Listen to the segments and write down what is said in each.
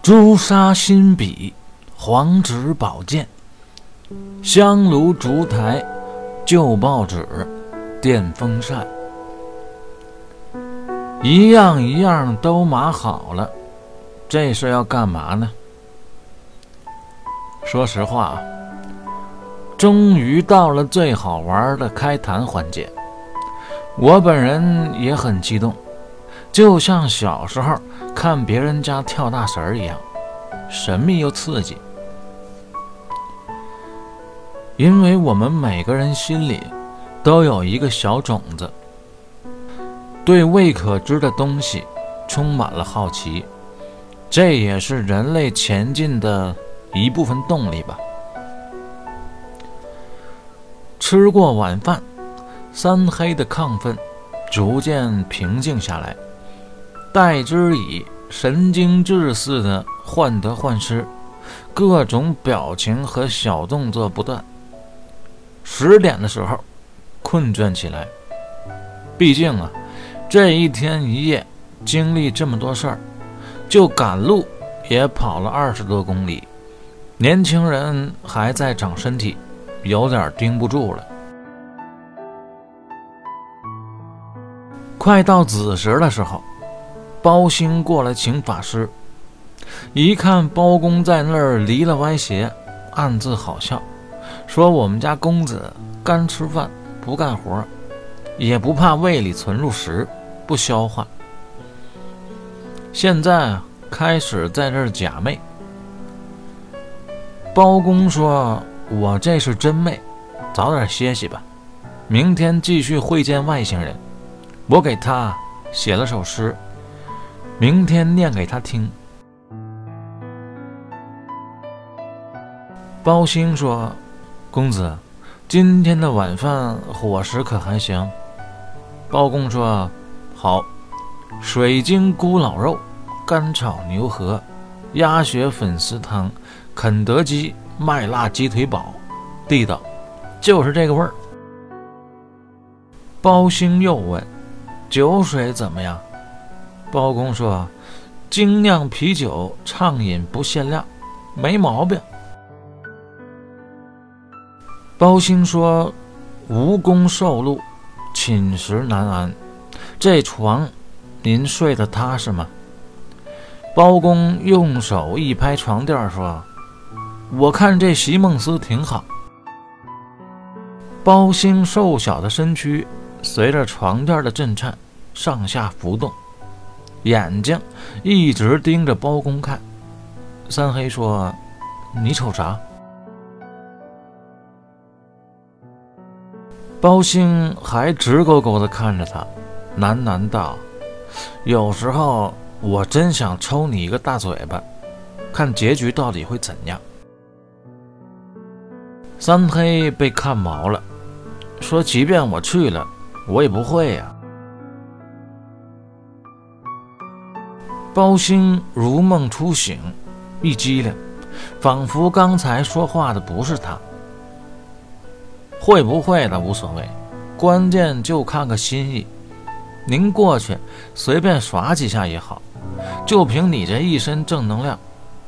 朱砂新笔，黄纸宝剑，香炉烛台，旧报纸，电风扇，一样一样都码好了。这是要干嘛呢？说实话，终于到了最好玩的开坛环节，我本人也很激动，就像小时候看别人家跳大神一样，神秘又刺激。因为我们每个人心里都有一个小种子，对未可知的东西充满了好奇，这也是人类前进的。一部分动力吧。吃过晚饭，三黑的亢奋逐渐平静下来。代之以神经质似的患得患失，各种表情和小动作不断。十点的时候，困倦起来。毕竟啊，这一天一夜经历这么多事儿，就赶路也跑了二十多公里。年轻人还在长身体，有点盯不住了。快到子时的时候，包兴过来请法师，一看包公在那儿离了歪斜，暗自好笑，说：“我们家公子干吃饭不干活，也不怕胃里存入食不消化。现在开始在这假寐。”包公说：“我这是真寐，早点歇息吧。明天继续会见外星人。我给他写了首诗，明天念给他听。”包兴说：“公子，今天的晚饭伙食可还行？”包公说：“好，水晶咕老肉，干炒牛河，鸭血粉丝汤。”肯德基麦辣鸡腿堡，地道，就是这个味儿。包兴又问：“酒水怎么样？”包公说：“精酿啤酒，畅饮不限量，没毛病。”包兴说：“无功受禄，寝食难安，这床，您睡得踏实吗？”包公用手一拍床垫说。我看这席梦思挺好。包兴瘦小的身躯随着床垫的震颤上下浮动，眼睛一直盯着包公看。三黑说：“你瞅啥？”包兴还直勾勾地看着他，喃喃道：“有时候我真想抽你一个大嘴巴，看结局到底会怎样。”三黑被看毛了，说：“即便我去了，我也不会呀。”包兴如梦初醒，一激灵，仿佛刚才说话的不是他。会不会的无所谓，关键就看个心意。您过去随便耍几下也好，就凭你这一身正能量，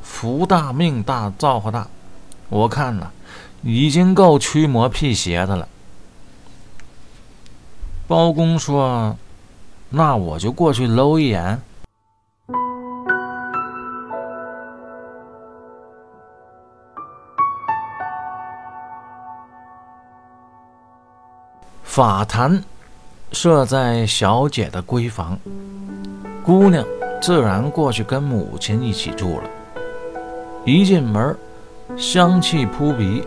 福大命大造化大，我看呢。已经够驱魔辟邪的了。包公说：“那我就过去搂一眼。”法坛设在小姐的闺房，姑娘自然过去跟母亲一起住了。一进门，香气扑鼻。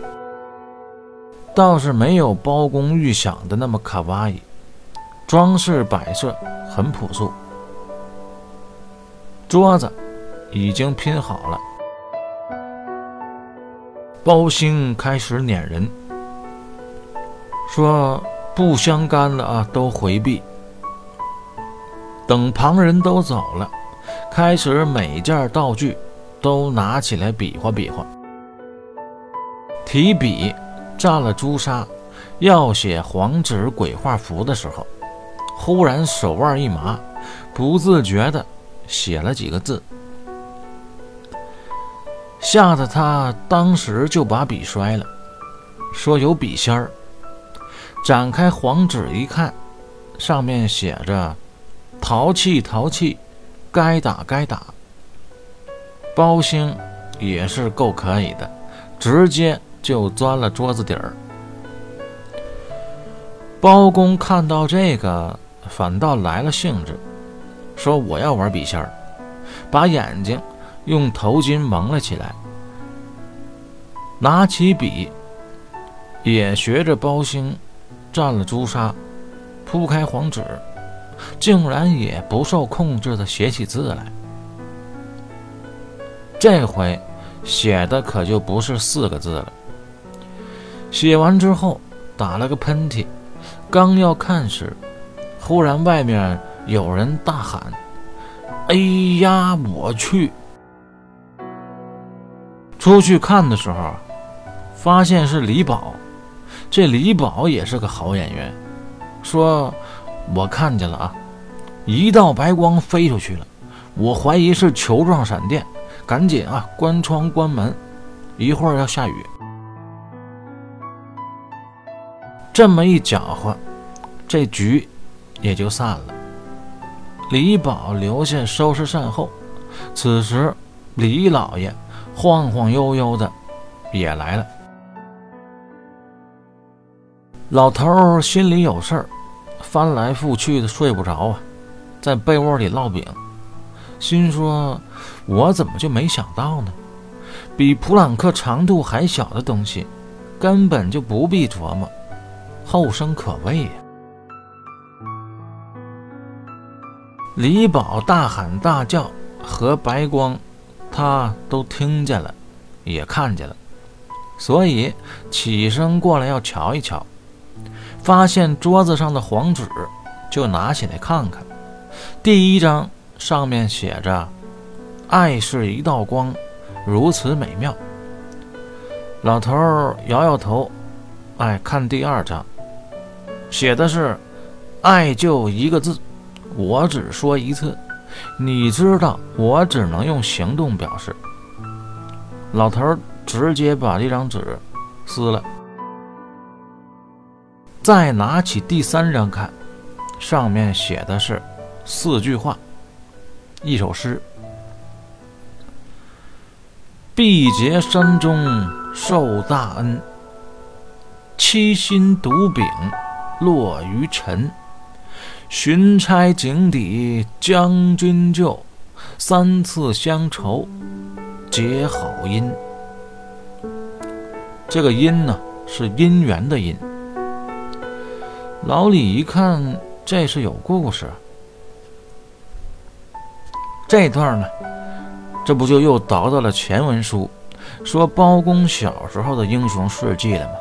倒是没有包公预想的那么卡哇伊，装饰摆设很朴素。桌子已经拼好了，包兴开始撵人，说不相干的啊都回避。等旁人都走了，开始每件道具都拿起来比划比划，提笔。蘸了朱砂，要写黄纸鬼画符的时候，忽然手腕一麻，不自觉的写了几个字：“吓得他当时就把笔摔了，说有笔仙儿。展开黄纸一看，上面写着“淘气淘气，该打该打”。包兴也是够可以的，直接就钻了桌子底儿。包公看到这个，反倒来了兴致，说：“我要玩笔仙儿。”把眼睛用头巾蒙了起来，拿起笔，也学着包兴蘸了朱砂，铺开黄纸，竟然也不受控制的写起字来。这回写的可就不是四个字了。写完之后打了个喷嚏，刚要看时，忽然外面有人大喊。哎呀，我去！出去看的时候，发现是李宝。这李宝也是个好演员，说：“我看见了啊，一道白光飞出去了，我怀疑是球状闪电，赶紧啊关窗关门，一会儿要下雨。”这么一搅和，这局也就散了。李宝留下收拾善后。此时，李老爷晃晃悠悠的也来了。老头心里有事儿，翻来覆去的睡不着啊，在被窝里烙饼，心说：“我怎么就没想到呢？比普朗克长度还小的东西，根本就不必琢磨，后生可畏呀！”李宝大喊大叫和白光，他都听见了，也看见了，所以起身过来要瞧一瞧。发现桌子上的黄纸，就拿起来看看。第一张上面写着“爱是一道光，如此美妙”。老头摇摇头，哎，看第二张，写的是“爱就一个字”。我只说一次，你知道，我只能用行动表示。老头直接把这张纸撕了，再拿起第三张看，上面写的是四句话，一首诗：毕节山中受大恩，七星毒饼落于尘。寻差井底将军旧，三次乡愁结好姻。这个姻呢，是姻缘的姻。老李一看，这是有故事。这段呢，这不就又倒到了前文书，说包公小时候的英雄事迹了吗？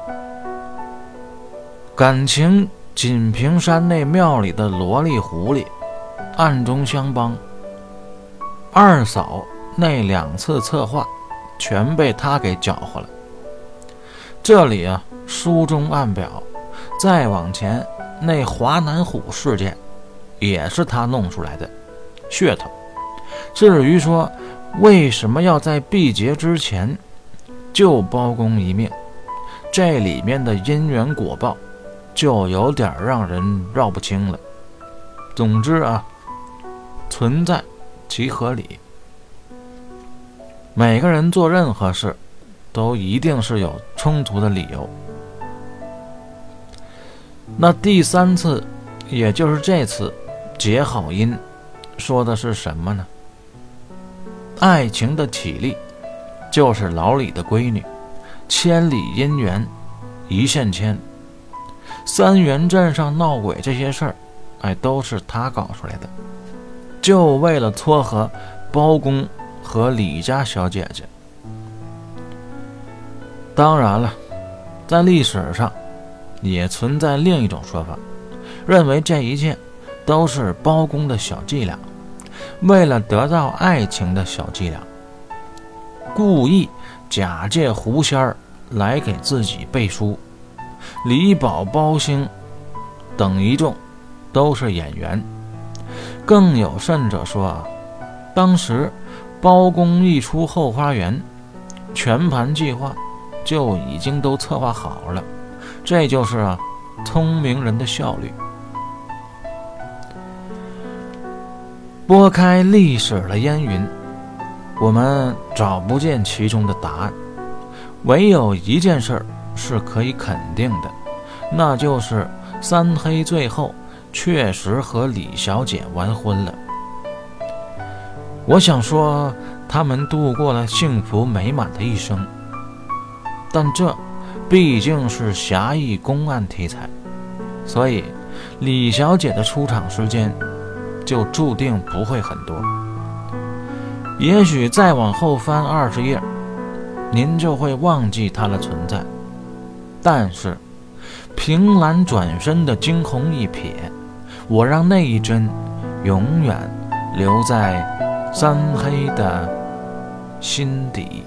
感情。锦屏山那庙里的萝莉狐狸，暗中相帮。二嫂那两次策划，全被他给搅和了。这里啊，书中暗表，再往前那华南虎事件，也是他弄出来的噱头。至于说为什么要在毕节之前救包公一命，这里面的因缘果报。就有点让人绕不清了。总之啊，存在其合理。每个人做任何事，都一定是有充足的理由。那第三次，也就是这次结好姻，说的是什么呢？爱情的体力，就是老李的闺女，千里姻缘，一线牵。三元镇上闹鬼这些事儿，哎，都是他搞出来的，就为了撮合包公和李家小姐姐。当然了，在历史上也存在另一种说法，认为这一切都是包公的小伎俩，为了得到爱情的小伎俩，故意假借狐仙儿来给自己背书。李宝、包兴等一众都是演员，更有甚者说啊，当时包公一出后花园，全盘计划就已经都策划好了，这就是啊，聪明人的效率。拨开历史的烟云，我们找不见其中的答案。唯有一件事是可以肯定的，那就是三黑最后确实和李小姐完婚了。我想说，他们度过了幸福美满的一生，但这毕竟是侠义公案题材，所以李小姐的出场时间就注定不会很多。也许再往后翻二十页，您就会忘记她的存在。但是，凭栏转身的惊鸿一瞥，我让那一帧永远留在。三黑的心底。